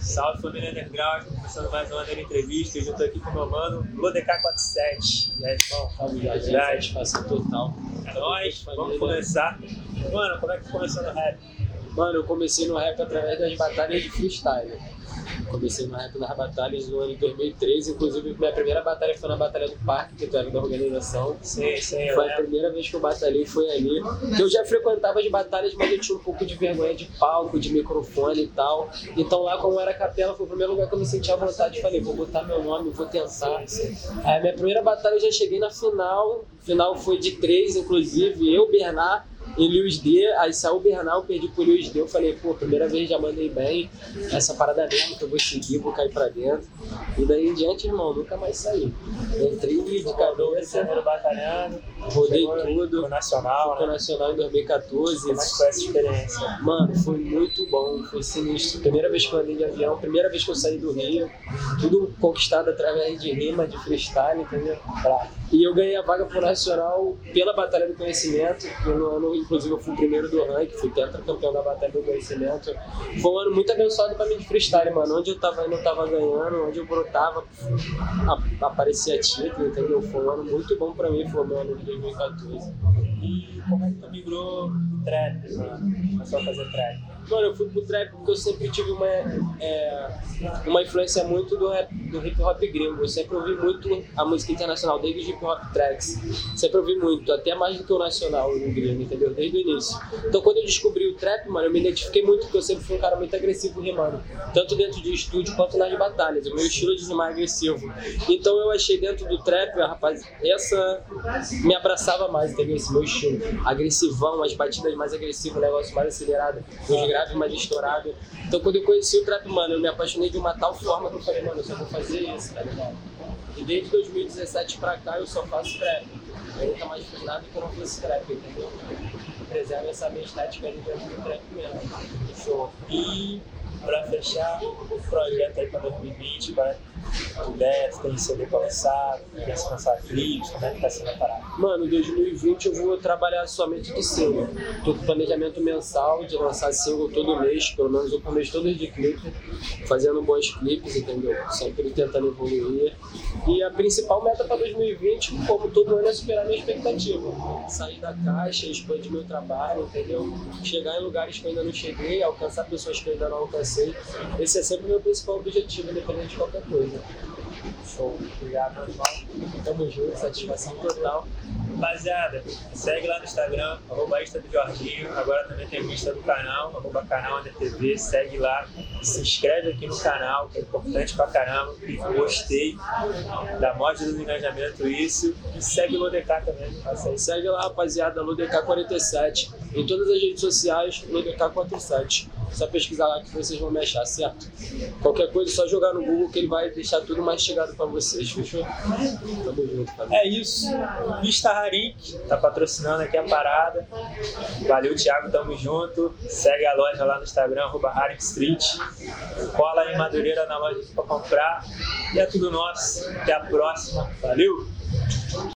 Salve família Underground, começando mais uma dele entrevista. Hoje eu tô aqui com o meu mano, LoDK47. E aí, irmão? Salve, gente. Satisfação total. É nóis, vamos começar. Mano, como é que começou no rap? Mano, eu comecei no rap através das batalhas de freestyle. Comecei no rap nas batalhas no ano de 2013, inclusive minha primeira batalha foi na Batalha do Parque, que tu era da organização. Sim, sim. eu Foi a lembro. primeira vez que eu batalhei, foi ali. Que eu já frequentava as batalhas, mas eu tinha um pouco de vergonha de palco, de microfone e tal. Então lá, como era capela, foi o primeiro lugar que eu me sentia à vontade. Falei, vou botar meu nome, vou tentar. Aí a minha primeira batalha eu já cheguei na final. Final foi de três, inclusive. Eu, Bernard e Luiz D. Aí saiu o Bernard, eu perdi pro Luiz D. Eu falei, pô, primeira vez já mandei bem. Essa parada mesmo que eu vou seguir, vou cair pra dentro. E daí em diante, irmão, nunca mais saí. Entrei de Rodou o Rio de cabeça, Janeiro batalhando. rodei tudo. No Nacional, né? nacional em 2014. Como é que foi essa experiência? Mano, foi muito bom, foi sinistro. Primeira vez que eu andei de avião, primeira vez que eu saí do Rio, tudo conquistado através de rima, de freestyle, entendeu? E eu ganhei a vaga pro Nacional pela Batalha do Conhecimento, no ano, inclusive, eu fui o primeiro do ranking, fui tetracampeão da Batalha do Conhecimento. Foi um ano muito abençoado pra mim de freestyle, mano. Onde eu tava indo, eu tava ganhando, onde eu brotava, aparecia título, entendeu? Foi um ano muito bom pra mim, foi o meu ano de 2014. E como é que tu migrou trap, mano? Começou a fazer trap. Mano, eu fui pro trap porque eu sempre tive uma, é, uma influência muito do, rap, do hip hop gringo. Eu sempre ouvi muito a música internacional, desde os hip hop tracks. Sempre ouvi muito, até mais do que o nacional no gringo, entendeu? Desde o início. Então quando eu descobri o trap, mano, eu me identifiquei muito porque eu sempre fui um cara muito agressivo rimando. Tanto dentro de estúdio quanto nas batalhas. O meu estilo de rimar é agressivo. Então eu achei dentro do trap, rapaz, essa me abraçava mais, entendeu? Esse meu estilo. Agressivão, as batidas mais agressivas, o negócio mais acelerado, os graves mais estourados. Então quando eu conheci o trap, mano, eu me apaixonei de uma tal forma que eu falei, mano, eu só vou fazer isso, tá ligado? E desde 2017 pra cá eu só faço trap. Eu nunca mais fiz nada que eu não fosse trap, entendeu? Preserva essa minha estética ali dentro do trap mesmo. Show. E pra fechar o projeto aí pra 2020, vai puder, tem CD pra lançar, pensa lançar clipes, como é que tá sendo a parada? Mano, em 2020 eu vou trabalhar somente de single. Tô com planejamento mensal de lançar single todo mês, pelo menos um por mês todos de clipe, fazendo bons clipes, entendeu? Sempre tentando evoluir. E a principal meta para 2020, como todo ano, é superar minha expectativa. Sair da caixa, expandir meu trabalho, entendeu? Chegar em lugares que eu ainda não cheguei, alcançar pessoas que eu ainda não alcancei. Esse é sempre o meu principal objetivo, independente de qualquer coisa. Show, obrigado, irmão. Tamo junto, satisfação total. Rapaziada, segue lá no Instagram, arroba Insta do Jorginho. Agora também tem o Insta do canal, arroba canal ADTV. Segue lá, se inscreve aqui no canal, que é importante pra caramba. Gostei da mod do engajamento, isso. E segue o ODK também, isso. Segue lá, rapaziada, LoDK47. Em todas as redes sociais, LoDK47. Só pesquisar lá que vocês vão me achar, certo? Qualquer coisa, é só jogar no Google que ele vai deixar tudo mastigado pra vocês, fechou? Tamo junto, família. É isso. Vista Harik tá patrocinando aqui a parada. Valeu, Thiago, tamo junto. Segue a loja lá no Instagram, arroba Street. Cola em Madureira na loja pra comprar. E é tudo nosso. Até a próxima. Valeu!